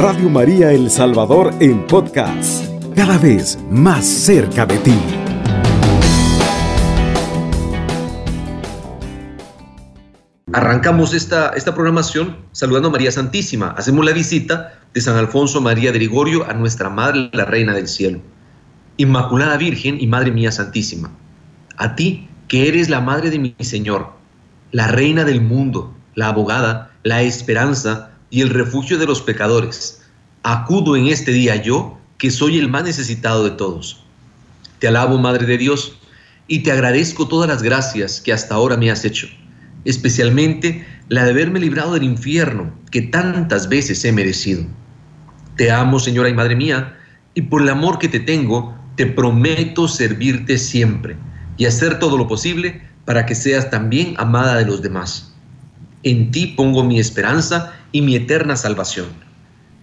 Radio María El Salvador en podcast, cada vez más cerca de ti. Arrancamos esta, esta programación saludando a María Santísima. Hacemos la visita de San Alfonso María de Gregorio a nuestra Madre, la Reina del Cielo. Inmaculada Virgen y Madre mía Santísima, a ti que eres la Madre de mi Señor, la Reina del mundo, la abogada, la esperanza, y el refugio de los pecadores. Acudo en este día yo, que soy el más necesitado de todos. Te alabo, Madre de Dios, y te agradezco todas las gracias que hasta ahora me has hecho, especialmente la de haberme librado del infierno que tantas veces he merecido. Te amo, Señora y Madre mía, y por el amor que te tengo, te prometo servirte siempre y hacer todo lo posible para que seas también amada de los demás. En ti pongo mi esperanza y mi eterna salvación.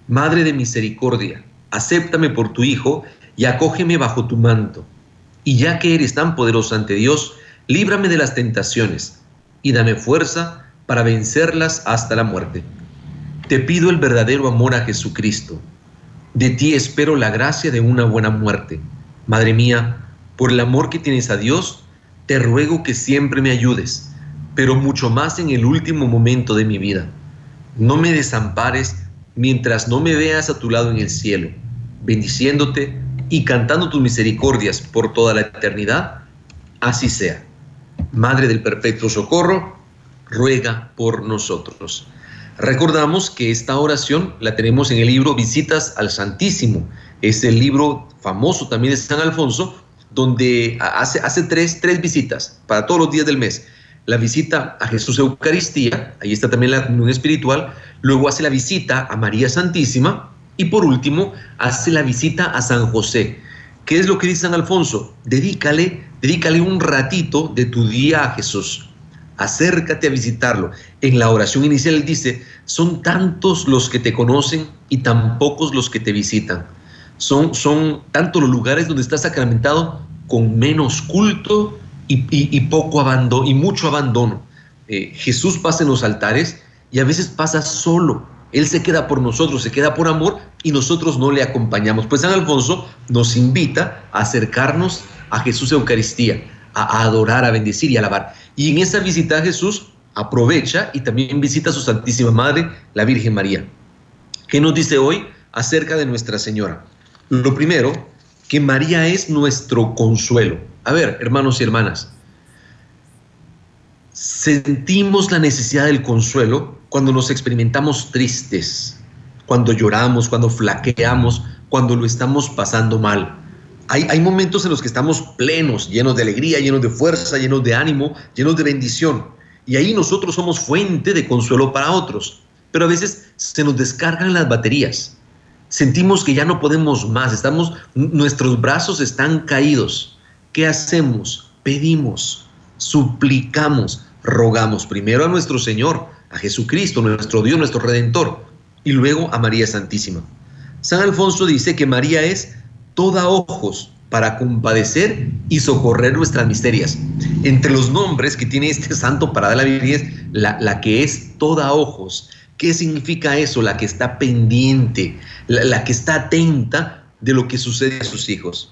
Madre de misericordia, acéptame por tu Hijo y acógeme bajo tu manto. Y ya que eres tan poderoso ante Dios, líbrame de las tentaciones y dame fuerza para vencerlas hasta la muerte. Te pido el verdadero amor a Jesucristo. De ti espero la gracia de una buena muerte. Madre mía, por el amor que tienes a Dios, te ruego que siempre me ayudes, pero mucho más en el último momento de mi vida no me desampares mientras no me veas a tu lado en el cielo, bendiciéndote y cantando tus misericordias por toda la eternidad. Así sea. Madre del Perpetuo Socorro, ruega por nosotros. Recordamos que esta oración la tenemos en el libro Visitas al Santísimo. Es el libro famoso también de San Alfonso, donde hace, hace tres, tres visitas para todos los días del mes la visita a Jesús Eucaristía, ahí está también la comunión espiritual, luego hace la visita a María Santísima y por último hace la visita a San José. ¿Qué es lo que dice San Alfonso? Dedícale, dedícale un ratito de tu día a Jesús. Acércate a visitarlo. En la oración inicial dice, son tantos los que te conocen y tan pocos los que te visitan. Son, son tantos los lugares donde estás sacramentado con menos culto y, poco abandono y mucho abandono. Eh, Jesús pasa en los altares y a veces pasa solo. Él se queda por nosotros, se queda por amor y nosotros no le acompañamos. Pues San Alfonso nos invita a acercarnos a Jesús Eucaristía, a, adorar, a bendecir y a alabar. Y en esa visita a Jesús aprovecha y también visita a su Santísima Madre, la Virgen María. ¿Qué nos dice hoy acerca de Nuestra Señora? Lo primero, que María es nuestro consuelo. A ver, hermanos y hermanas, sentimos la necesidad del consuelo cuando nos experimentamos tristes, cuando lloramos, cuando flaqueamos, cuando lo estamos pasando mal. Hay, hay, momentos en los que estamos plenos, llenos de alegría, llenos de fuerza, llenos de ánimo, llenos de bendición. Y ahí nosotros somos fuente de consuelo para otros. Pero a veces se nos descargan las baterías. Sentimos que ya no podemos más, estamos, nuestros brazos están caídos. ¿Qué hacemos? Pedimos, suplicamos, rogamos primero a nuestro Señor, a Jesucristo, nuestro Dios, nuestro Redentor, y luego a María Santísima. San Alfonso dice que María es toda ojos para compadecer y socorrer nuestras miserias. Entre los nombres que tiene este santo para dar la Biblia la, que es toda ojos. ¿Qué significa eso? La que está pendiente, la, la que está atenta de lo que sucede a sus hijos.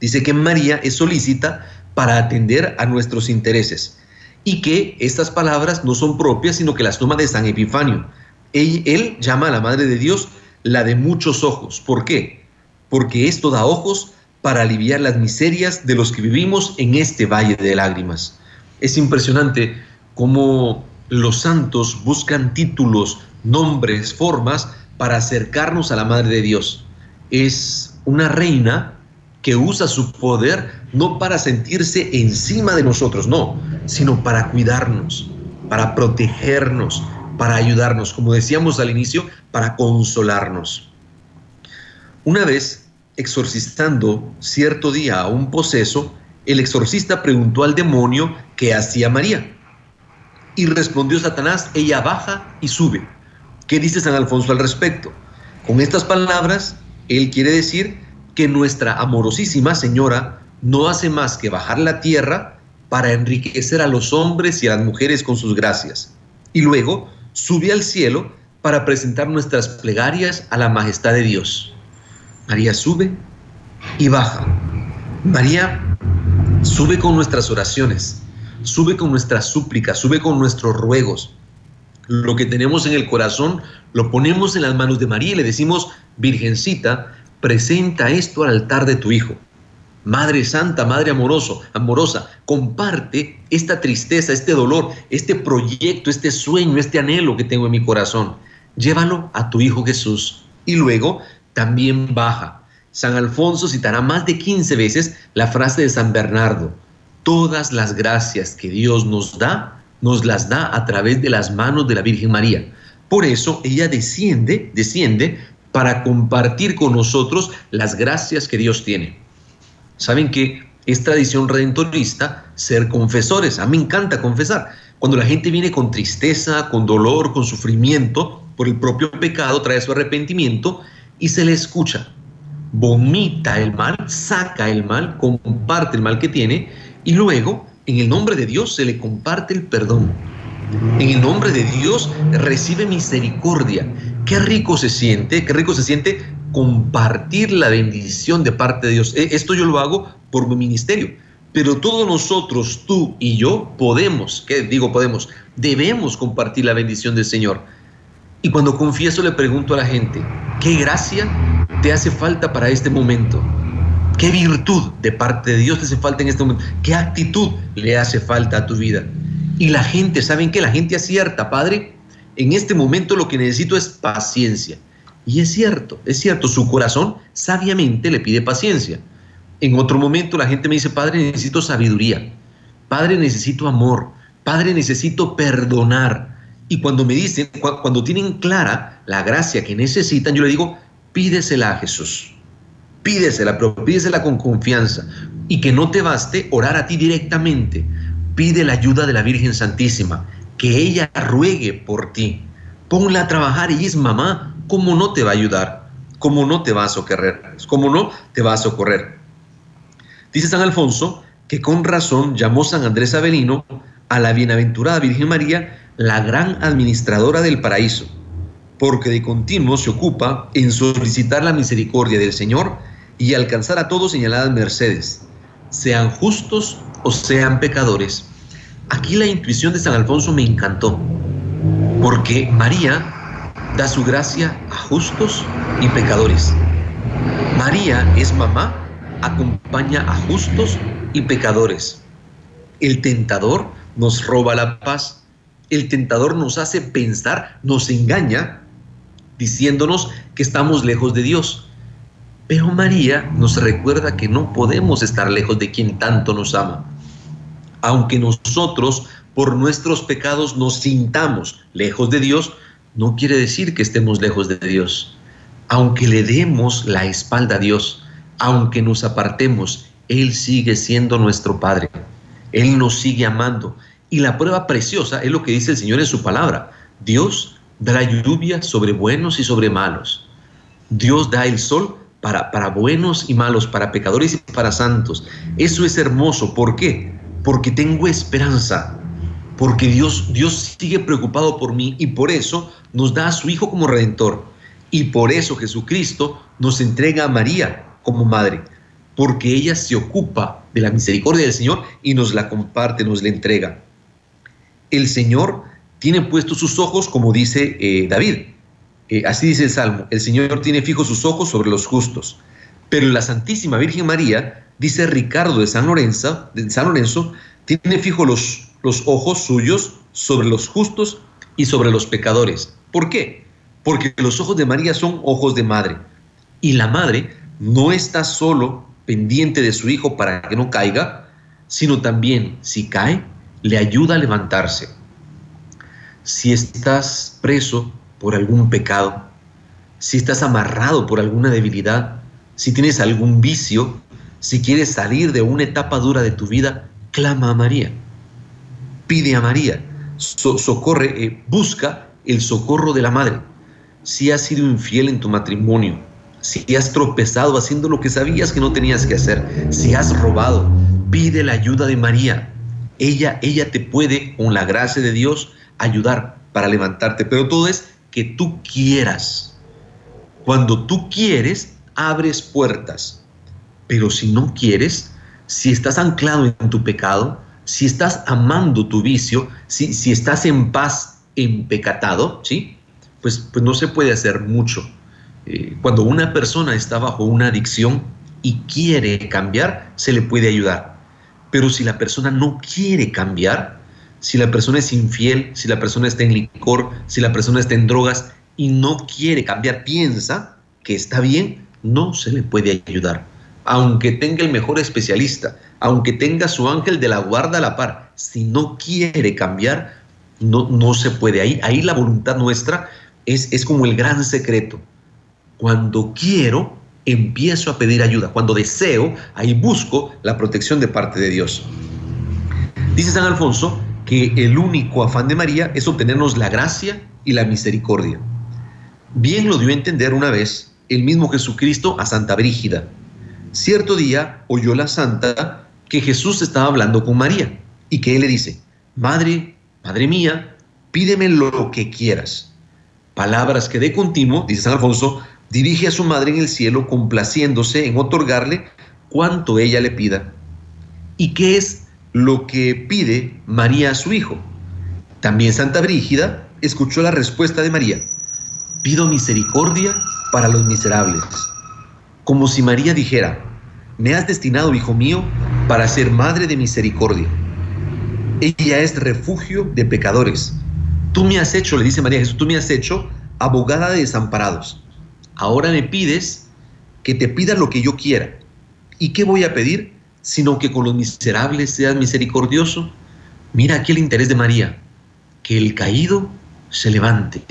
Dice que María es solícita para atender a nuestros intereses y que estas palabras no son propias, sino que las toma de San Epifanio. Él, llama a la Madre de Dios la de muchos ojos. ¿Por qué? Porque esto da ojos para aliviar las miserias de los que vivimos en este valle de lágrimas. Es impresionante cómo los santos buscan títulos, nombres, formas para acercarnos a la Madre de Dios. Es una reina que usa su poder no para sentirse encima de nosotros, no, sino para cuidarnos, para protegernos, para ayudarnos, como decíamos al inicio, para consolarnos. Una vez, exorcistando cierto día a un poseso, el exorcista preguntó al demonio qué hacía María. Y respondió Satanás, ella baja y sube. ¿Qué dice San Alfonso al respecto? Con estas palabras, él quiere decir que nuestra amorosísima Señora no hace más que bajar la tierra para enriquecer a los hombres y a las mujeres con sus gracias. Y luego sube al cielo para presentar nuestras plegarias a la majestad de Dios. María sube y baja. María sube con nuestras oraciones, sube con nuestras súplicas, sube con nuestros ruegos. Lo que tenemos en el corazón lo ponemos en las manos de María y le decimos, Virgencita, presenta esto al altar de tu Hijo. Madre Santa, Madre amoroso, amorosa, comparte esta tristeza, este dolor, este proyecto, este sueño, este anhelo que tengo en mi corazón. Llévalo a tu Hijo Jesús. Y luego también baja. San Alfonso citará más de 15 veces la frase de San Bernardo. Todas las gracias que Dios nos da, nos las da a través de las manos de la Virgen María. Por eso ella desciende, desciende para compartir con nosotros las gracias que Dios tiene. Saben que es tradición redentorista ser confesores. A mí me encanta confesar. Cuando la gente viene con tristeza, con dolor, con sufrimiento por el propio pecado, trae su arrepentimiento y se le escucha. Vomita el mal, saca el mal, comparte el mal que tiene y luego, en el nombre de Dios, se le comparte el perdón. En el nombre de Dios recibe misericordia. Qué rico se siente, qué rico se siente compartir la bendición de parte de Dios. E, esto yo lo hago por mi ministerio, pero todos nosotros, tú y yo, podemos, ¿qué digo podemos? Debemos compartir la bendición del Señor. Y cuando confieso le pregunto a la gente, ¿qué gracia te hace falta para este momento? ¿Qué virtud de parte de Dios te hace falta en este momento? ¿Qué actitud le hace falta a tu vida? Y la gente, ¿saben qué? La gente acierta, Padre. En este momento lo que necesito es paciencia. Y es cierto, es cierto, su corazón sabiamente le pide paciencia. En otro momento la gente me dice, Padre, necesito sabiduría. Padre, necesito amor. Padre, necesito perdonar. Y cuando me dicen, cuando tienen clara la gracia que necesitan, yo le digo, pídesela a Jesús. Pídesela, pero pídesela con confianza. Y que no te baste orar a ti directamente. Pide la ayuda de la Virgen Santísima. Que ella ruegue por ti. Ponla a trabajar y es mamá. ¿cómo no te va a ayudar? ¿Cómo no te va a socorrer? ¿Cómo no te va a socorrer? Dice San Alfonso que con razón llamó San Andrés Avelino a la bienaventurada Virgen María la gran administradora del paraíso, porque de continuo se ocupa en solicitar la misericordia del Señor y alcanzar a todos señaladas mercedes, sean justos o sean pecadores. Aquí la intuición de San Alfonso me encantó, porque María da su gracia a justos y pecadores. María es mamá, acompaña a justos y pecadores. El tentador nos roba la paz. El tentador nos hace pensar, nos engaña, diciéndonos que estamos lejos de Dios. Pero María nos recuerda que no podemos estar lejos de quien tanto nos ama. Aunque nosotros por nuestros pecados nos sintamos lejos de Dios, no quiere decir que estemos lejos de Dios. Aunque le demos la espalda a Dios, aunque nos apartemos, Él sigue siendo nuestro Padre. Él nos sigue amando. Y la prueba preciosa es lo que dice el Señor en su palabra. Dios da la lluvia sobre buenos y sobre malos. Dios da el sol para, para buenos y malos, para pecadores y para santos. Eso es hermoso. ¿Por qué? Porque tengo esperanza porque Dios, Dios sigue preocupado por mí y por eso nos da a su Hijo como redentor. Y por eso Jesucristo nos entrega a María como madre, porque ella se ocupa de la misericordia del Señor y nos la comparte, nos la entrega. El Señor tiene puestos sus ojos, como dice eh, David. Eh, así dice el Salmo, el Señor tiene fijos sus ojos sobre los justos. Pero la Santísima Virgen María, dice Ricardo de San Lorenzo, de San Lorenzo tiene fijos los, los ojos suyos sobre los justos y sobre los pecadores. ¿Por qué? Porque los ojos de María son ojos de madre. Y la madre no está solo pendiente de su hijo para que no caiga, sino también, si cae, le ayuda a levantarse. Si estás preso por algún pecado, si estás amarrado por alguna debilidad, si tienes algún vicio, si quieres salir de una etapa dura de tu vida, clama a María pide a María, socorre, eh, busca el socorro de la madre. Si has sido infiel en tu matrimonio, si has tropezado haciendo lo que sabías que no tenías que hacer, si has robado, pide la ayuda de María. Ella, ella te puede, con la gracia de Dios, ayudar para levantarte. Pero todo es que tú quieras. Cuando tú quieres, abres puertas. Pero si no quieres, si estás anclado en tu pecado, si estás amando tu vicio, si, si estás en paz, en pecatado, ¿sí? Pues, pues no se puede hacer mucho. Eh, cuando una persona está bajo una adicción y quiere cambiar, se le puede ayudar. Pero si la persona no quiere cambiar, si la persona es infiel, si la persona está en licor, si la persona está en drogas y no quiere cambiar, piensa que está bien, no se le puede ayudar. Aunque tenga el mejor especialista, aunque tenga su ángel de la guarda a la par, si no quiere cambiar, no, no se puede. Ahí, ahí la voluntad nuestra es, es como el gran secreto. Cuando quiero, empiezo a pedir ayuda. Cuando deseo, ahí busco la protección de parte de Dios. Dice San Alfonso que el único afán de María es obtenernos la gracia y la misericordia. Bien lo dio a entender una vez el mismo Jesucristo a Santa Brígida. Cierto día oyó la santa que Jesús estaba hablando con María y que él le dice, Madre, Madre mía, pídeme lo que quieras. Palabras que de continuo, dice San Alfonso, dirige a su madre en el cielo complaciéndose en otorgarle cuanto ella le pida. ¿Y qué es lo que pide María a su hijo? También Santa Brígida escuchó la respuesta de María. Pido misericordia para los miserables. Como si María dijera, me has destinado, hijo mío, para ser madre de misericordia. Ella es refugio de pecadores. Tú me has hecho, le dice María Jesús, tú me has hecho abogada de desamparados. Ahora me pides que te pida lo que yo quiera. ¿Y qué voy a pedir? Sino que con los miserables seas misericordioso. Mira aquí el interés de María. Que el caído se levante.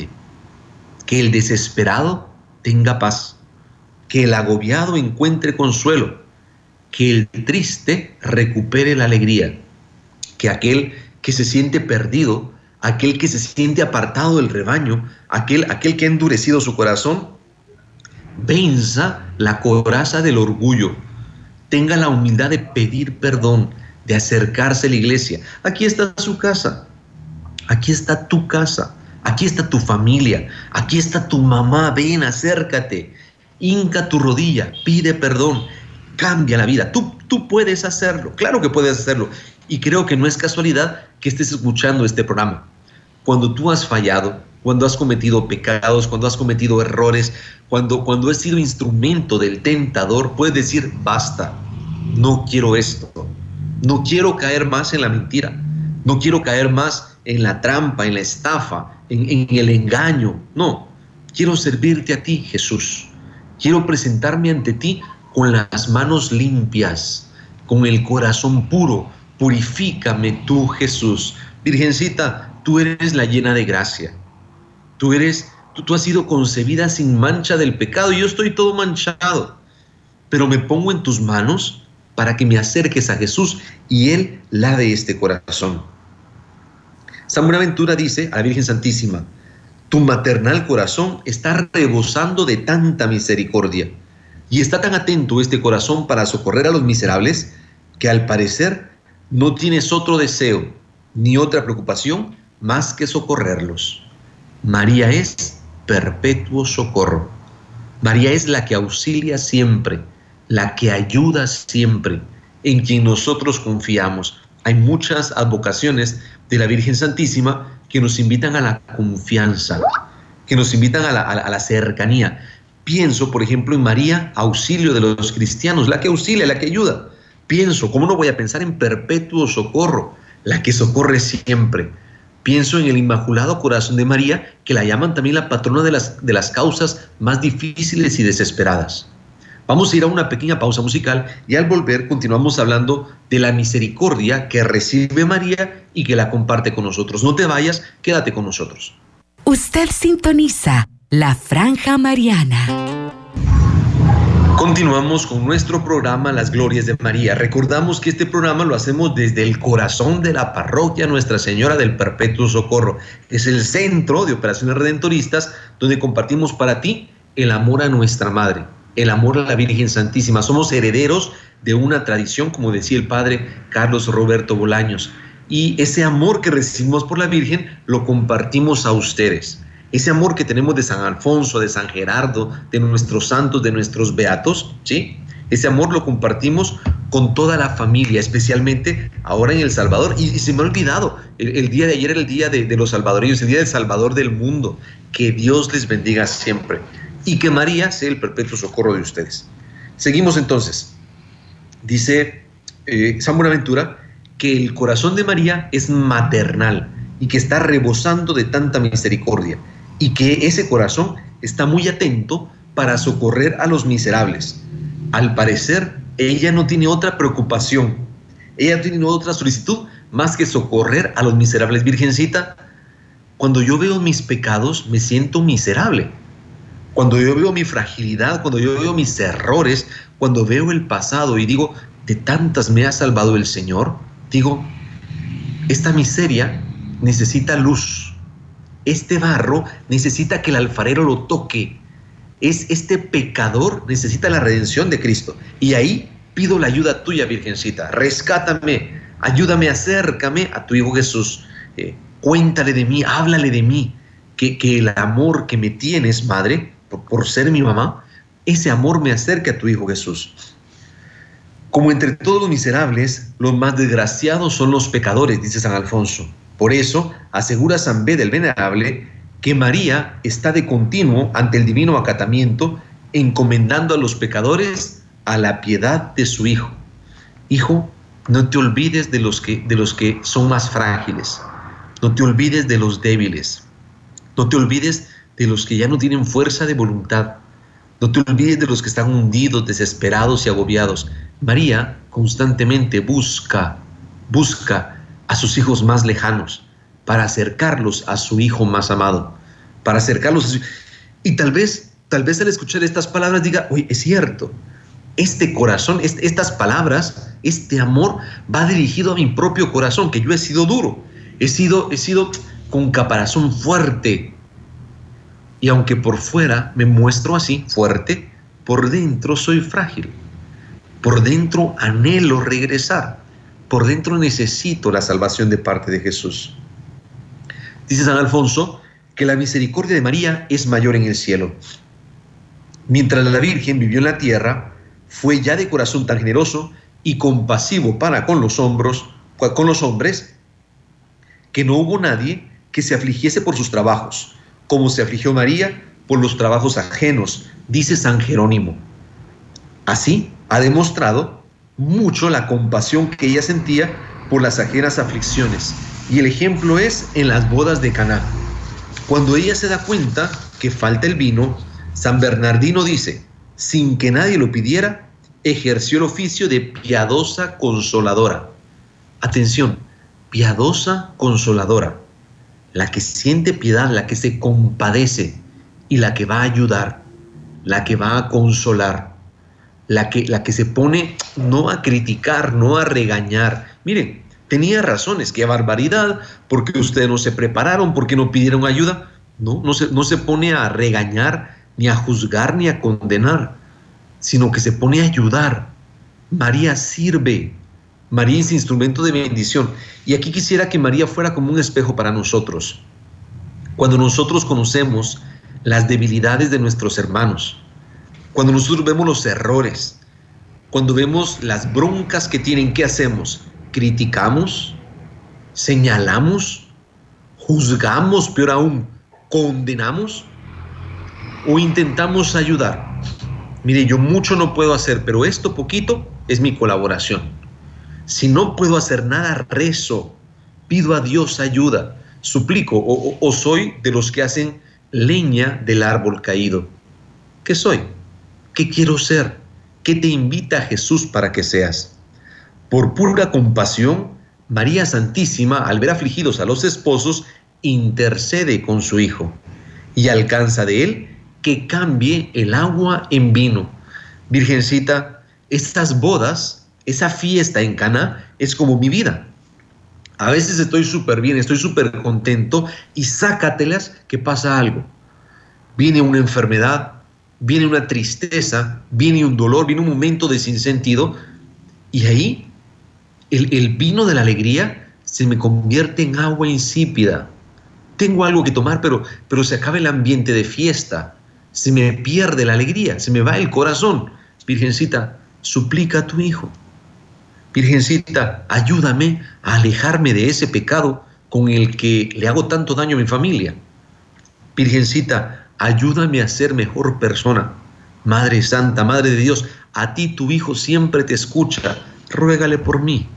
Que el desesperado tenga paz. Que el agobiado encuentre consuelo. Que el triste recupere la alegría. Que aquel que se siente perdido, aquel que se siente apartado del rebaño, aquel, aquel que ha endurecido su corazón, venza la coraza del orgullo, tenga la humildad de pedir perdón, de acercarse a la iglesia. Aquí está su casa, aquí está tu casa, aquí está tu familia, aquí está tu mamá, ven, acércate, hinca tu rodilla, pide perdón, cambia la vida. Tú, tú puedes hacerlo, claro que puedes hacerlo. Y creo que no es casualidad que estés escuchando este programa. Cuando tú has fallado, cuando has cometido pecados, cuando has cometido errores, cuando, cuando has sido instrumento del tentador, puedes decir, basta, no quiero esto, no quiero caer más en la mentira, no quiero caer más en la trampa, en la estafa, en, en el engaño, no, quiero servirte a ti, Jesús, quiero presentarme ante ti con las manos limpias, con el corazón puro, purifícame tú, Jesús. Virgencita, tú eres la llena de gracia Tú eres, tú, has sido concebida sin mancha del pecado yo estoy todo manchado. Pero me pongo en tus manos para que me acerques a Jesús y Él lave este corazón. San Buenaventura dice a la Virgen Santísima, tu maternal corazón está rebosando de tanta misericordia y está tan atento este corazón para socorrer a los miserables que al parecer no tienes otro deseo ni otra preocupación más que socorrerlos. María es perpetuo socorro. María es la que auxilia siempre, la que ayuda siempre, en quien nosotros confiamos. Hay muchas advocaciones de la Virgen Santísima que nos invitan a la confianza, que nos invitan a la, cercanía. Pienso, por ejemplo, en María, auxilio de los cristianos, la que auxilia, la que ayuda. Pienso, ¿cómo no voy a pensar en perpetuo socorro? La que socorre siempre. Pienso en el Inmaculado Corazón de María, que la llaman también la patrona de las, de las causas más difíciles y desesperadas. Vamos a ir a una pequeña pausa musical y al volver continuamos hablando de la misericordia que recibe María y que la comparte con nosotros. No te vayas, quédate con nosotros. Usted sintoniza la franja mariana. Continuamos con nuestro programa Las Glorias de María. Recordamos que este programa lo hacemos desde el corazón de la parroquia Nuestra Señora del Perpetuo Socorro. Es el centro de operaciones redentoristas donde compartimos para ti el amor a nuestra Madre, el amor a la Virgen Santísima. Somos herederos de una tradición, como decía el padre Carlos Roberto Bolaños. Y ese amor que recibimos por la Virgen lo compartimos a ustedes. ese amor que tenemos de San Alfonso, de San Gerardo, de nuestros santos, de nuestros beatos, ¿sí? Ese amor lo compartimos con toda la familia, especialmente ahora en El Salvador. Y, se me ha olvidado, el, día de ayer era el día de, de, los salvadoreños, el día del Salvador del mundo. Que Dios les bendiga siempre. Y que María sea el perpetuo socorro de ustedes. Seguimos entonces. Dice eh, San Buenaventura que el corazón de María es maternal y que está rebosando de tanta misericordia y que ese corazón está muy atento para socorrer a los miserables. Al parecer, ella no tiene otra preocupación, ella tiene otra solicitud más que socorrer a los miserables. Virgencita, cuando yo veo mis pecados, me siento miserable. Cuando yo veo mi fragilidad, cuando yo veo mis errores, cuando veo el pasado y digo, de tantas me ha salvado el Señor, digo, esta miseria necesita luz. Este barro necesita que el alfarero lo toque. Es este pecador necesita la redención de Cristo. Y ahí pido la ayuda tuya, Virgencita. Rescátame, ayúdame, acércame a tu Hijo Jesús. Eh, cuéntale de mí, háblale de mí. Que, que, el amor que me tienes, Madre, por, ser mi mamá, ese amor me acerca a tu Hijo Jesús. Como entre todos los miserables, los más desgraciados son los pecadores, dice San Alfonso. Por eso asegura San B del Venerable que María está de continuo ante el divino acatamiento, encomendando a los pecadores a la piedad de su Hijo. Hijo, no te olvides de los que, de los que son más frágiles, no te olvides de los débiles, no te olvides de los que ya no tienen fuerza de voluntad, no te olvides de los que están hundidos, desesperados y agobiados. María constantemente busca, busca a sus hijos más lejanos para acercarlos a su hijo más amado, para acercarlos a su... Y tal vez, tal vez al escuchar estas palabras diga, oye, es cierto, este corazón, estas palabras, este amor va dirigido a mi propio corazón, que yo he sido duro, he sido, he sido con caparazón fuerte, y aunque por fuera me muestro así, fuerte, por dentro soy frágil. Por dentro anhelo regresar. Por dentro necesito la salvación de parte de Jesús. Dice San Alfonso que la misericordia de María es mayor en el cielo. Mientras la Virgen vivió en la tierra, fue ya de corazón tan generoso y compasivo para con los hombros, con los hombres, que no hubo nadie que se afligiese por sus trabajos, como se afligió María por los trabajos ajenos, dice San Jerónimo. Así ha demostrado mucho la compasión que ella sentía por las ajenas aflicciones. Y el ejemplo es en las bodas de Caná. Cuando ella se da cuenta que falta el vino, San Bernardino dice, sin que nadie lo pidiera, ejerció el oficio de piadosa consoladora. Atención, piadosa consoladora la que siente piedad, la que se compadece y la que va a ayudar, la que va a consolar, la que, la que se pone no a criticar, no a regañar. Miren, tenía razones, qué barbaridad, porque ustedes no se prepararon, porque no pidieron ayuda. No, no se, no se pone a regañar, ni a juzgar, ni a condenar, sino que se pone a ayudar. María sirve, María es instrumento de bendición. Y aquí quisiera que María fuera como un espejo para nosotros. Cuando nosotros conocemos las debilidades de nuestros hermanos, cuando nosotros vemos los errores, cuando vemos las broncas que tienen, ¿qué hacemos? ¿Criticamos? ¿Señalamos? ¿Juzgamos? Peor aún, ¿condenamos? ¿O intentamos ayudar? Mire, yo mucho no puedo hacer, pero esto poquito es mi colaboración. Si no puedo hacer nada, rezo, pido a Dios ayuda, suplico o, soy de los que hacen leña del árbol caído. ¿Qué soy? ¿Qué quiero ser? ¿Qué te invita Jesús para que seas? Por pura compasión, María Santísima, al ver afligidos a los esposos, intercede con su Hijo y alcanza de él que cambie el agua en vino. Virgencita, estas bodas esa fiesta en Cana es como mi vida. A veces estoy súper bien, estoy súper contento y sácatelas que pasa algo. Viene una enfermedad, viene una tristeza, viene un dolor, viene un momento de sinsentido y ahí el, el vino de la alegría se me convierte en agua insípida. tengo algo que tomar, pero, pero se acaba el ambiente de fiesta, se me pierde la alegría, se me va el corazón. Virgencita, suplica a tu hijo. Virgencita, ayúdame a alejarme de ese pecado con el que le hago tanto daño a mi familia. Virgencita, ayúdame a ser mejor persona. Madre Santa, Madre de Dios, a ti tu Hijo siempre te escucha. Ruégale por mí.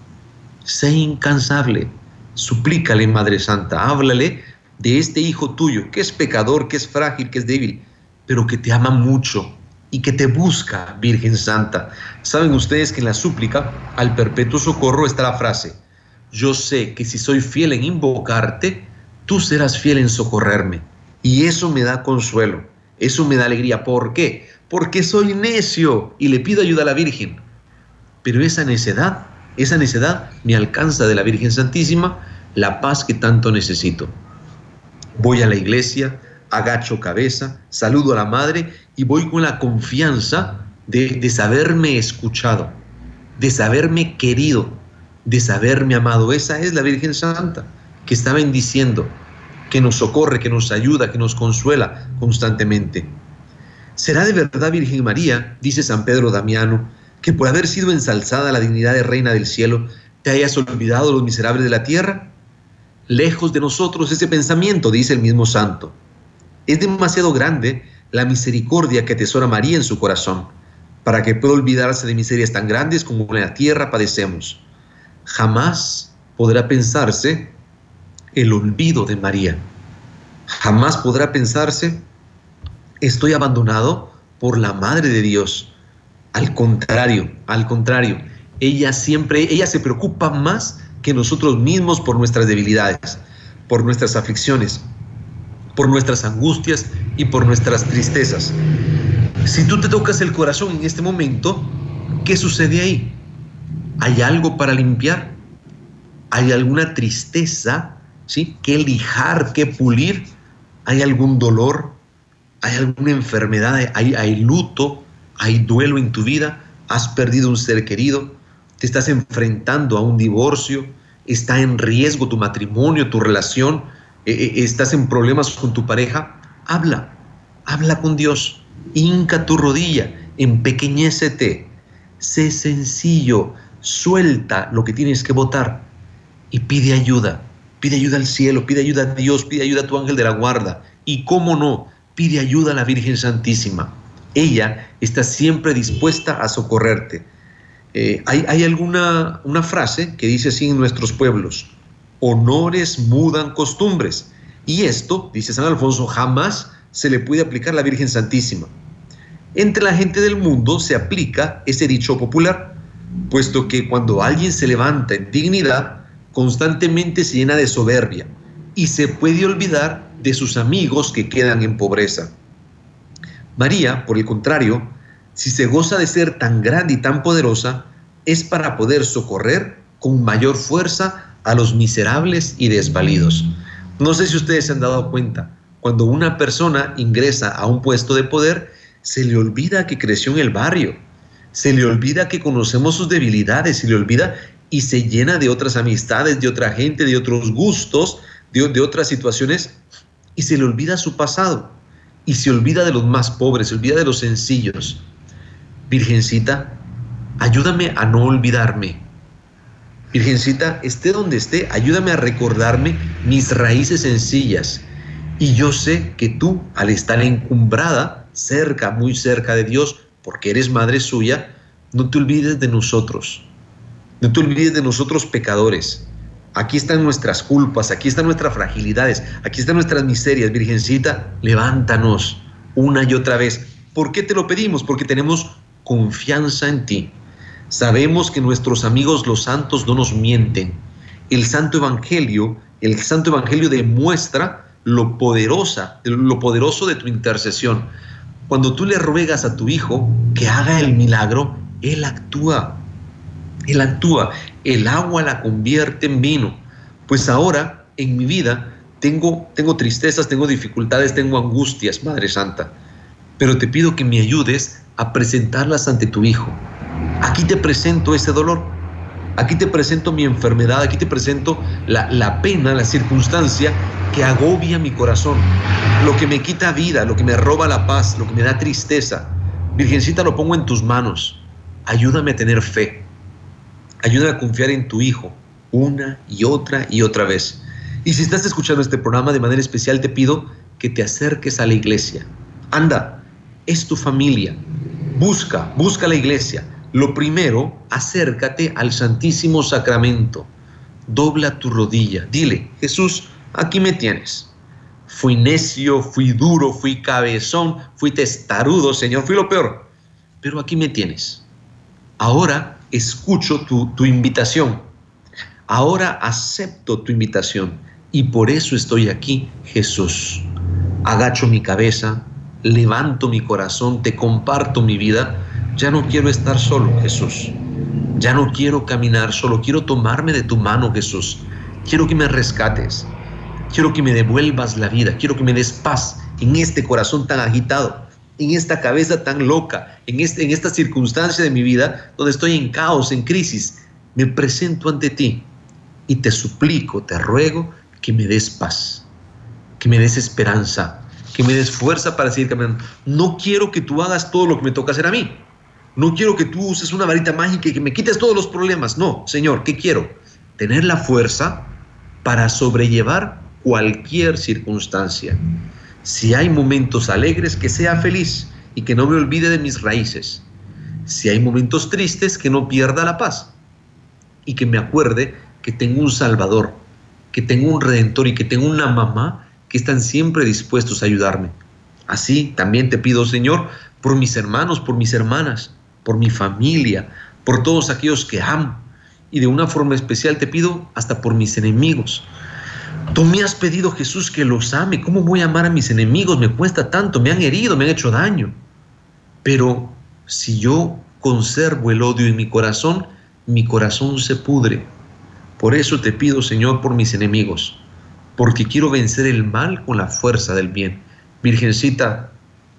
Sé incansable. Suplícale, Madre Santa. Háblale de este Hijo tuyo, que es pecador, que es frágil, que es débil, pero que te ama mucho y que te busca, Virgen Santa. Saben ustedes que en la súplica al perpetuo socorro está la frase, yo sé que si soy fiel en invocarte, tú serás fiel en socorrerme. Y eso me da consuelo, eso me da alegría. ¿Por qué? Porque soy necio y le pido ayuda a la Virgen. Pero esa necedad, esa necedad me alcanza de la Virgen Santísima la paz que tanto necesito. Voy a la iglesia, agacho cabeza, saludo a la madre y voy con la confianza de, de saberme escuchado, de saberme querido, de saberme amado. Esa es la Virgen Santa que está bendiciendo, que nos socorre, que nos ayuda, que nos consuela constantemente. ¿Será de verdad, Virgen María, dice San Pedro Damiano, que por haber sido ensalzada la dignidad de reina del cielo, te hayas olvidado los miserables de la tierra? Lejos de nosotros ese pensamiento, dice el mismo santo. Es demasiado grande la misericordia que atesora María en su corazón, para que pueda olvidarse de miserias tan grandes como en la tierra padecemos. Jamás podrá pensarse el olvido de María. Jamás podrá pensarse, estoy abandonado por la Madre de Dios. Al contrario, al contrario, ella siempre, ella se preocupa más que nosotros mismos por nuestras debilidades, por nuestras aflicciones, por nuestras angustias y por nuestras tristezas. Si tú te tocas el corazón en este momento, ¿qué sucede ahí? ¿Hay algo para limpiar? ¿Hay alguna tristeza ¿sí? que lijar, que pulir? ¿Hay algún dolor? ¿Hay alguna enfermedad? ¿Hay, ¿Hay luto? ¿Hay duelo en tu vida? ¿Has perdido un ser querido? ¿Te estás enfrentando a un divorcio? ¿Está en riesgo tu matrimonio, tu relación? Eh, eh, estás en problemas con tu pareja, habla, habla con Dios, hinca tu rodilla, empequeñécete, sé sencillo, suelta lo que tienes que votar y pide ayuda, pide ayuda al cielo, pide ayuda a Dios, pide ayuda a tu ángel de la guarda y cómo no, pide ayuda a la Virgen Santísima. Ella está siempre dispuesta a socorrerte. Eh, hay, hay alguna una frase que dice así en nuestros pueblos, honores mudan costumbres. Y esto, dice San Alfonso, jamás se le puede aplicar a la Virgen Santísima. Entre la gente del mundo se aplica ese dicho popular, puesto que cuando alguien se levanta en dignidad, constantemente se llena de soberbia y se puede olvidar de sus amigos que quedan en pobreza. María, por el contrario, si se goza de ser tan grande y tan poderosa, es para poder socorrer con mayor fuerza a los miserables y desvalidos. No sé si ustedes se han dado cuenta, cuando una persona ingresa a un puesto de poder, se le olvida que creció en el barrio, se le olvida que conocemos sus debilidades, se le olvida y se llena de otras amistades, de otra gente, de otros gustos, de, de otras situaciones, y se le olvida su pasado, y se olvida de los más pobres, se olvida de los sencillos. Virgencita, ayúdame a no olvidarme, Virgencita, esté donde esté, ayúdame a recordarme mis raíces sencillas. Y yo sé que tú, al estar encumbrada, cerca, muy cerca de Dios, porque eres madre suya, no te olvides de nosotros. No te olvides de nosotros pecadores. Aquí están nuestras culpas, aquí están nuestras fragilidades, aquí están nuestras miserias. Virgencita, levántanos una y otra vez. ¿Por qué te lo pedimos? Porque tenemos confianza en ti. Sabemos que nuestros amigos los santos no nos mienten. El Santo Evangelio, el Santo Evangelio demuestra lo poderosa, lo poderoso de tu intercesión. Cuando tú le ruegas a tu hijo que haga el milagro, él actúa. Él actúa. El agua la convierte en vino. Pues ahora en mi vida tengo, tengo tristezas, tengo dificultades, tengo angustias, Madre Santa. Pero te pido que me ayudes a presentarlas ante tu hijo Aquí te presento ese dolor, aquí te presento mi enfermedad, aquí te presento la, pena, la circunstancia que agobia mi corazón, lo que me quita vida, lo que me roba la paz, lo que me da tristeza. Virgencita, lo pongo en tus manos. Ayúdame a tener fe. Ayúdame a confiar en tu Hijo una y otra y otra vez. Y si estás escuchando este programa de manera especial, te pido que te acerques a la iglesia. Anda, es tu familia. Busca, busca la iglesia. Lo primero, acércate al Santísimo Sacramento. Dobla tu rodilla. Dile, Jesús, aquí me tienes. Fui necio, fui duro, fui cabezón, fui testarudo, Señor, fui lo peor. Pero aquí me tienes. Ahora escucho tu, tu invitación. Ahora acepto tu invitación y por eso estoy aquí, Jesús. Agacho mi cabeza, levanto mi corazón, te comparto mi vida. Ya no quiero estar solo, Jesús. Ya no quiero caminar solo, quiero tomarme de tu mano, Jesús. Quiero que me rescates. Quiero que me devuelvas la vida. Quiero que me des paz en este corazón tan agitado, en esta cabeza tan loca, en, este, en esta circunstancia de mi vida donde estoy en caos, en crisis. Me presento ante ti y te suplico, te ruego que me des paz, que me des esperanza, que me des fuerza para seguir caminando. No quiero que tú hagas todo lo que me toca hacer a mí. No quiero que tú uses una varita mágica y que me quites todos los problemas. No, Señor, ¿qué quiero? Tener la fuerza para sobrellevar cualquier circunstancia. Si hay momentos alegres, que sea feliz y que no me olvide de mis raíces. Si hay momentos tristes, que no pierda la paz y que me acuerde que tengo un Salvador, que tengo un redentor y que tengo una mamá que están siempre dispuestos a ayudarme. Así también te pido, Señor, por mis hermanos, por mis hermanas, por mi familia, por todos aquellos que amo. Y de una forma especial te pido hasta por mis enemigos. Tú me has pedido, Jesús, que los ame. ¿Cómo voy a amar a mis enemigos? Me cuesta tanto, me han herido, me han hecho daño. Pero si yo conservo el odio en mi corazón, mi corazón se pudre por eso te pido, Señor, por mis enemigos, porque quiero vencer el mal con la fuerza del bien. Virgencita,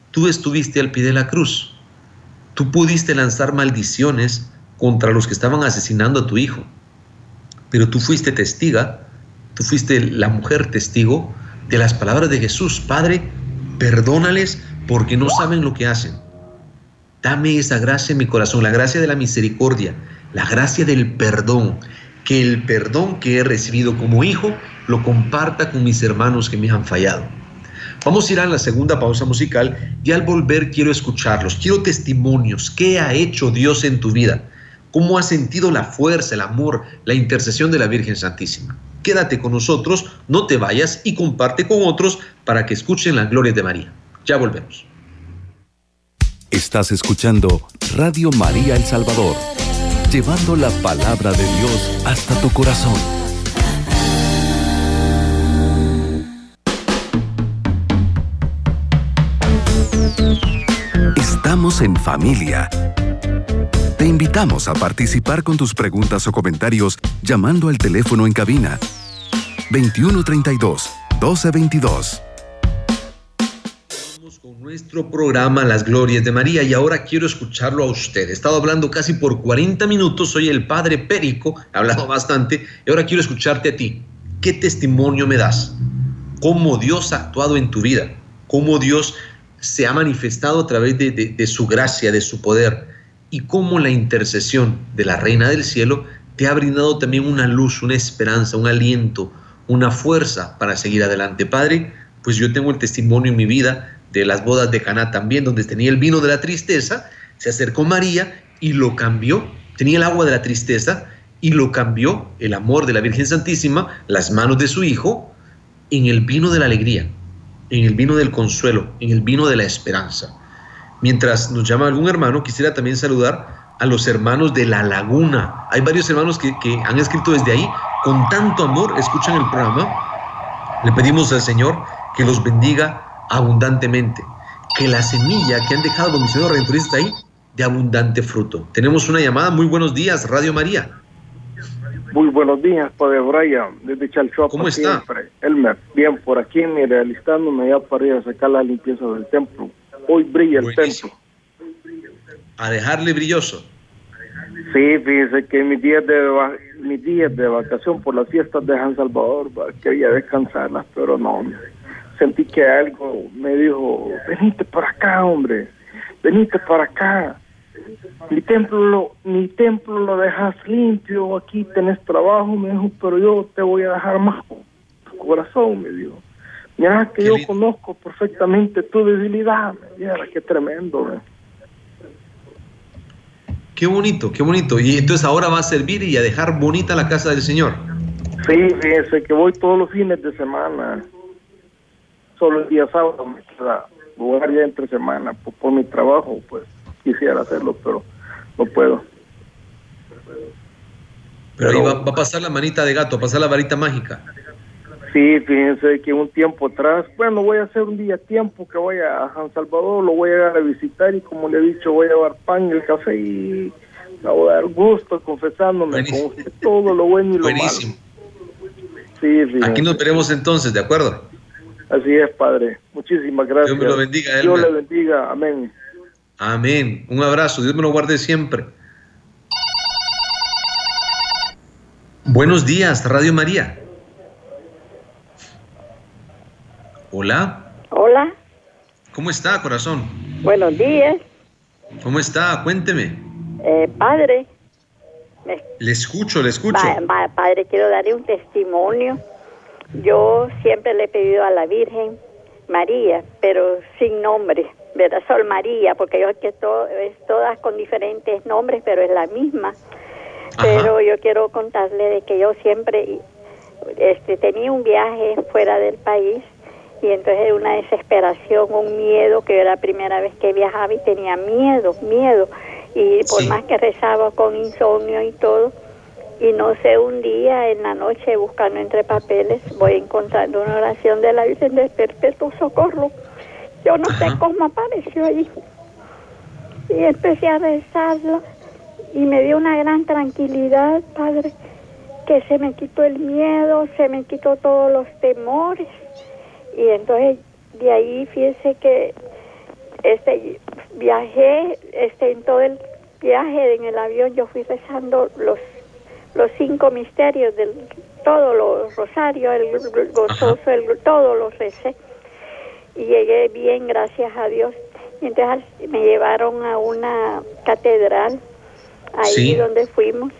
tú estuviste al pie de la cruz. Tú pudiste lanzar maldiciones contra los que estaban asesinando a tu hijo. Pero tú fuiste testiga, tú fuiste la mujer testigo de las palabras de Jesús. Padre, perdónales porque no saben lo que hacen. Dame esa gracia en mi corazón, la gracia de la misericordia, la gracia del perdón, que el perdón que he recibido como hijo lo comparta con mis hermanos que me han fallado. Vamos a ir a la segunda pausa musical y al volver quiero escucharlos, quiero testimonios, qué ha hecho Dios en tu vida, cómo has sentido la fuerza, el amor, la intercesión de la Virgen Santísima. Quédate con nosotros, no te vayas y comparte con otros para que escuchen la gloria de María. Ya volvemos. Estás escuchando Radio María El Salvador llevando la palabra de Dios hasta tu corazón. Estamos en familia. Te invitamos a participar con tus preguntas o comentarios llamando al teléfono en cabina 2132 1222 nuestro programa Las Glorias de María y ahora quiero escucharlo a usted. He estado hablando casi por 40 minutos, soy el padre Perico, he hablado bastante y ahora quiero escucharte a ti. ¿Qué testimonio me das? ¿Cómo Dios ha actuado en tu vida? ¿Cómo Dios se ha manifestado a través de, su gracia, de su poder? Y cómo la intercesión de la Reina del Cielo te ha brindado también una luz, una esperanza, un aliento, una fuerza para seguir adelante. Padre, pues yo tengo el testimonio en mi vida de las bodas de Caná también, donde tenía el vino de la tristeza, se acercó María y lo cambió. Tenía el agua de la tristeza y lo cambió el amor de la Virgen Santísima, las manos de su hijo, en el vino de la alegría, en el vino del consuelo, en el vino de la esperanza. Mientras nos llama algún hermano, quisiera también saludar a los hermanos de La Laguna. Hay varios hermanos que, han escrito desde ahí, con tanto amor, escuchan el programa. Le pedimos al Señor que los bendiga abundantemente. Que la semilla que han dejado los misioneros redentoristas ahí, de abundante fruto. Tenemos una llamada. Muy buenos días, Radio María. Muy buenos días, Padre Brian, desde Chalchuapa. ¿Cómo está? Siempre. Elmer, bien, por aquí, mire, alistándome ya para ir a sacar la limpieza del templo. Hoy brilla el templo. A dejarle brilloso. Sí, fíjese que mis días de va- mis días de vacación por las fiestas de San Salvador va, quería descansarlas, pero no. Sentí que algo me dijo, venite para acá, hombre, venite para acá. Mi templo lo, mi templo lo dejas limpio, aquí tenés trabajo, me dijo, pero yo te voy a dejar más tu corazón, me dijo. Mira que Qué yo lindo. conozco perfectamente tu debilidad, me dijo, qué tremendo, me. Qué bonito, qué bonito. Y entonces ahora va a servir y a dejar bonita la casa del Señor. Sí, fíjense que voy todos los fines de semana. Solo el día sábado me queda lugar ya entre semana. Por, por mi trabajo, pues quisiera hacerlo, pero no puedo. Pero ahí Pero- va, va a pasar la manita de gato, a pasar la varita mágica. Sí, fíjense que un tiempo atrás, bueno, voy a hacer un día tiempo que vaya a San Salvador, lo voy a llegar a visitar y como le he dicho, voy a llevar pan el café y me voy a dar gusto confesándome Buenísimo. con usted todo lo bueno y lo Buenísimo. malo. Sí, fíjense. Aquí nos veremos entonces, ¿de acuerdo? Así es, Padre. Muchísimas gracias. Dios me lo bendiga, Dios le bendiga. Amén. Amén. Un abrazo. Dios me lo guarde siempre. Buenos días, Radio María. Hola. Hola, ¿Cómo está, corazón? buenos días, ¿Cómo está? Cuénteme. eh, padre. Me- Le escucho, le escucho. pa- pa- padre, quiero darle un testimonio. Yo siempre le he pedido a la Virgen María, pero sin nombre, ¿verdad? Sol María, porque yo que to- es todas con diferentes nombres, pero es la misma. Ajá. Pero yo quiero contarle de que yo siempre este, tenía un viaje fuera del país y entonces una desesperación, un miedo, que era la primera vez que viajaba y tenía miedo, miedo. Y por Sí. más que rezaba con insomnio y todo, y no sé, un día en la noche buscando entre papeles, voy encontrando una oración de la Virgen del Perpetuo Socorro. Yo no sé cómo apareció allí. Y empecé a rezarla y me dio una gran tranquilidad, Padre, que se me quitó el miedo, se me quitó todos los temores. Y entonces de ahí fíjese que este viajé, este en todo el viaje en el avión yo fui rezando los los cinco misterios del todo los rosarios, el gozoso, el todo lo recé y llegué bien, gracias a Dios. Y entonces me llevaron a una catedral, ahí Sí. donde fuimos,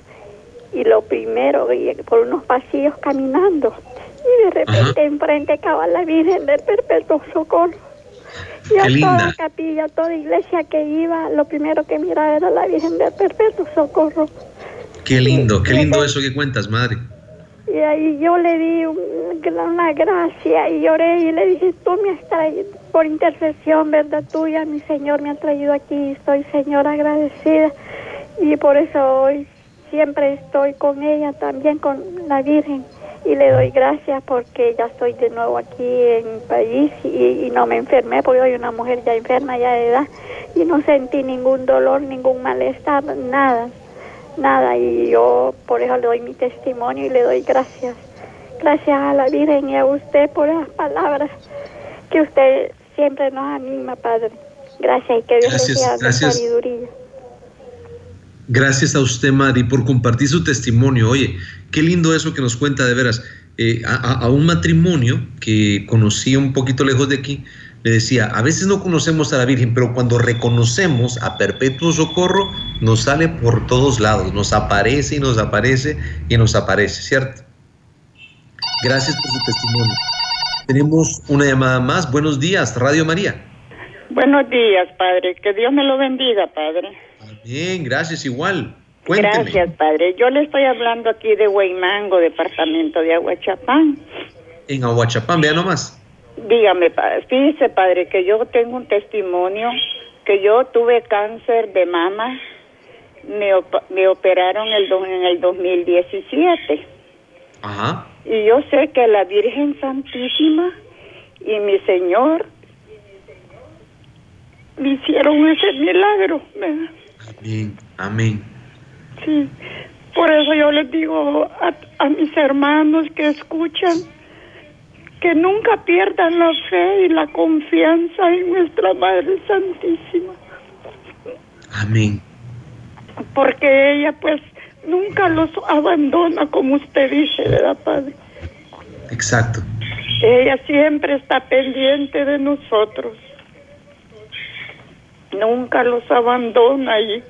y lo primero, por unos pasillos caminando, y de repente enfrente estaba la Virgen del Perpetuo Socorro. Y a Qué toda capilla, toda iglesia que iba, lo primero que miraba era la Virgen del Perpetuo Socorro. Qué lindo, qué lindo eso que cuentas, madre. Y ahí yo le di un- una gracia y lloré y le dije, tú me has traído, por intercesión, ¿verdad? Tuya, mi Señor me ha traído aquí, estoy, Señor, agradecida. Y por eso hoy siempre estoy con ella, también con la Virgen. Y le doy gracias porque ya estoy de nuevo aquí en mi país y, y no me enfermé, porque soy una mujer ya enferma, ya de edad, y no sentí ningún dolor, ningún malestar, nada nada y yo por eso le doy mi testimonio y le doy gracias gracias a la Virgen y a usted por las palabras que usted siempre nos anima padre gracias y que Dios Gracias, gracias. sabiduría Gracias a usted, Mari, por compartir su testimonio. Oye, qué lindo eso que nos cuenta de veras. Eh, a, a- a un matrimonio que conocí un poquito lejos de aquí, le decía, a veces no conocemos a la Virgen, pero cuando reconocemos a Perpetuo Socorro, nos sale por todos lados, nos aparece y nos aparece y nos aparece, ¿cierto? Gracias por su testimonio. Tenemos una llamada más. Buenos días, Radio María. Buenos días, Padre. Que Dios me lo bendiga, Padre. Bien, gracias, igual. Cuénteme. Gracias, Padre. Yo le estoy hablando aquí de Huaymango, departamento de Aguachapán. En Aguachapán, vea nomás. Dígame, Padre. Fíjese, Padre, que yo tengo un testimonio que yo tuve cáncer de mama. Me, op- me operaron el do- en el 2017. Ajá. Y yo sé que la Virgen Santísima y mi Señor me hicieron ese milagro. Amén, amén. Sí, por eso yo les digo a, a mis hermanos que escuchan que nunca pierdan la fe y la confianza en nuestra Madre Santísima. Amén. Porque ella pues nunca los abandona como usted dice, ¿verdad, Padre? Exacto. Ella siempre está pendiente de nosotros. Nunca los abandona y,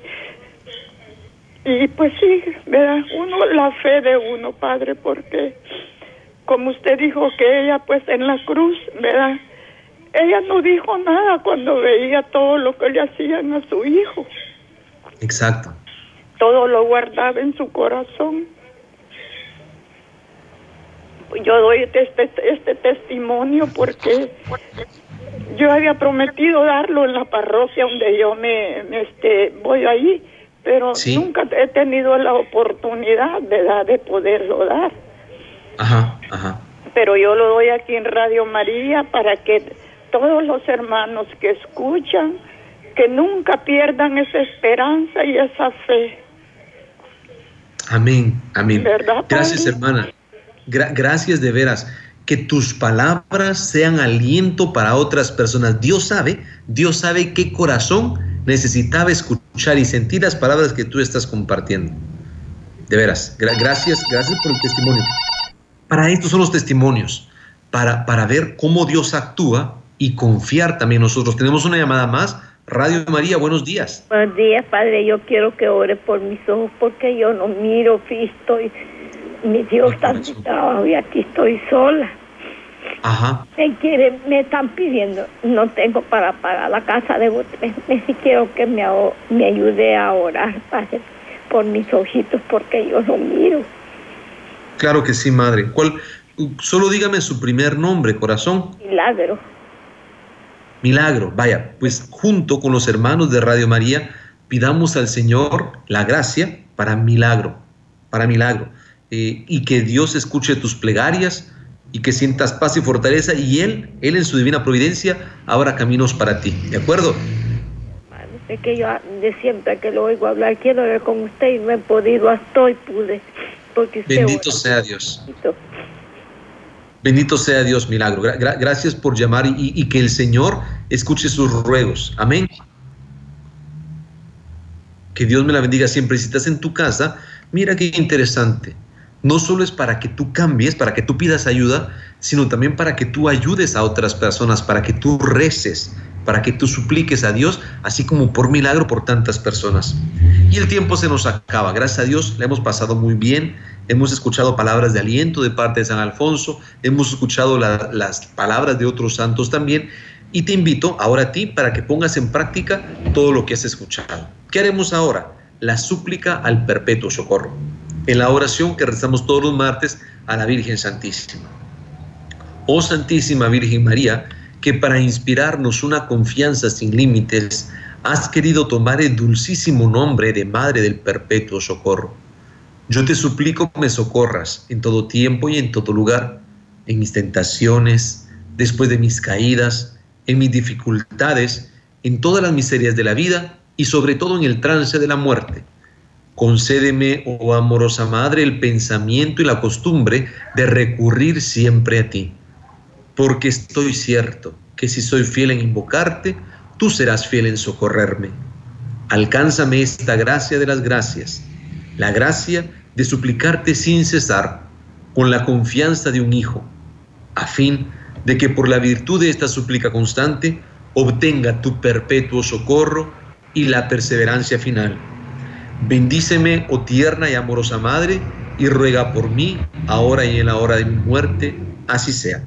y pues sí, ¿verdad? Uno, la fe de uno, Padre, porque como usted dijo que ella pues en la cruz, ¿verdad? Ella no dijo nada cuando veía todo lo que le hacían a su hijo. Exacto. Todo lo guardaba en su corazón. Yo doy este, este testimonio porque yo había prometido darlo en la parroquia donde yo me, este, voy ahí, pero nunca he tenido la oportunidad, ¿verdad?, de poderlo dar. Ajá, ajá. Pero yo lo doy aquí en Radio María para que todos los hermanos que escuchan, que nunca pierdan esa esperanza y esa fe. Amén, amén. Gracias, hermana. gracias de veras. Que tus palabras sean aliento para otras personas. Dios sabe, Dios sabe qué corazón necesitaba escuchar y sentir las palabras que tú estás compartiendo. De veras, gracias, gracias por el testimonio. Para esto son los testimonios, para, para ver cómo Dios actúa y confiar también nosotros. Tenemos una llamada más. Radio María, buenos días. Buenos días, Padre. Yo quiero que ore por mis ojos porque yo no miro, estoy, mi Dios está trabajo y aquí estoy sola. Ajá. Me, quiere, me están pidiendo, no tengo para pagar la casa de ni quiero que me, me ayude a orar, Padre, por mis ojitos porque yo no miro. Claro que sí, Madre. ¿Cuál? Solo dígame su primer nombre, corazón. Milagro. Milagro, vaya, pues junto con los hermanos de Radio María, pidamos al Señor la gracia para milagro, para milagro, eh, y que Dios escuche tus plegarias y que sientas paz y fortaleza y Él, Él en su divina providencia, abra caminos para ti, ¿de acuerdo? Es que yo de siempre que lo oigo hablar, quiero ver con usted y no he podido, hasta hoy pude. Porque Bendito sea Dios. Bendito sea Dios, milagro. gracias por llamar y, que el Señor escuche sus ruegos. Amén. Que Dios me la bendiga siempre. Si estás en tu casa, mira qué interesante. No solo es para que tú cambies, para que tú pidas ayuda, sino también para que tú ayudes a otras personas, para que tú reces, para que tú supliques a Dios, así como por milagro por tantas personas. Y el tiempo se nos acaba. Gracias a Dios le hemos pasado muy bien. Hemos escuchado palabras de aliento de parte de San Alfonso, hemos escuchado las palabras de otros santos también. Y te invito ahora a ti para que pongas en práctica todo lo que has escuchado. ¿Qué haremos ahora? La súplica al perpetuo socorro. En la oración que rezamos todos los martes a la Virgen Santísima. Oh Santísima Virgen María, que para inspirarnos una confianza sin límites, has querido tomar el dulcísimo nombre de Madre del Perpetuo Socorro. Yo te suplico me socorras en todo tiempo y en todo lugar, en mis tentaciones, después de mis caídas, en mis dificultades, en todas las miserias de la vida y sobre todo en el trance de la muerte. Concédeme, oh amorosa Madre, el pensamiento y la costumbre de recurrir siempre a ti porque estoy cierto que si soy fiel en invocarte, tú serás fiel en socorrerme. Alcánzame esta gracia de las gracias, la gracia de suplicarte sin cesar, con la confianza de un hijo, a fin de que por la virtud de esta súplica constante obtenga tu perpetuo socorro y la perseverancia final. Bendíceme, oh tierna y amorosa Madre, y ruega por mí, ahora y en la hora de mi muerte, así sea.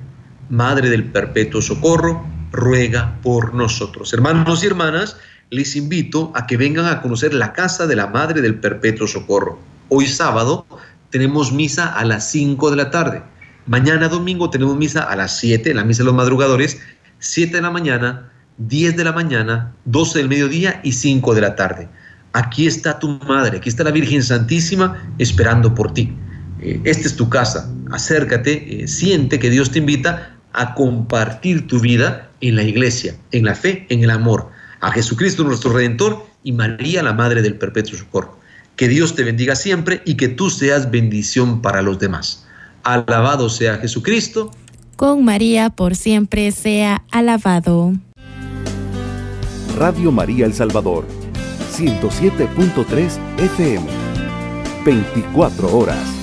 Madre del Perpetuo Socorro, ruega por nosotros. Hermanos y hermanas, les invito a que vengan a conocer la casa de la Madre del Perpetuo Socorro. Hoy sábado tenemos misa a las 5 de la tarde. Mañana domingo tenemos misa a las 7, la misa de los madrugadores, 7 de la mañana, 10 de la mañana, 12 del mediodía y 5 de la tarde. Aquí está tu madre, aquí está la Virgen Santísima esperando por ti. Eh, esta es tu casa, acércate, eh, siente que Dios te invita a compartir tu vida en la iglesia, en la fe, en el amor, a Jesucristo nuestro Redentor y María la Madre del Perpetuo Socorro. Que Dios te bendiga siempre y que tú seas bendición para los demás. Alabado sea Jesucristo. Con María por siempre sea alabado. Radio María El Salvador 107.3 FM. 24 horas.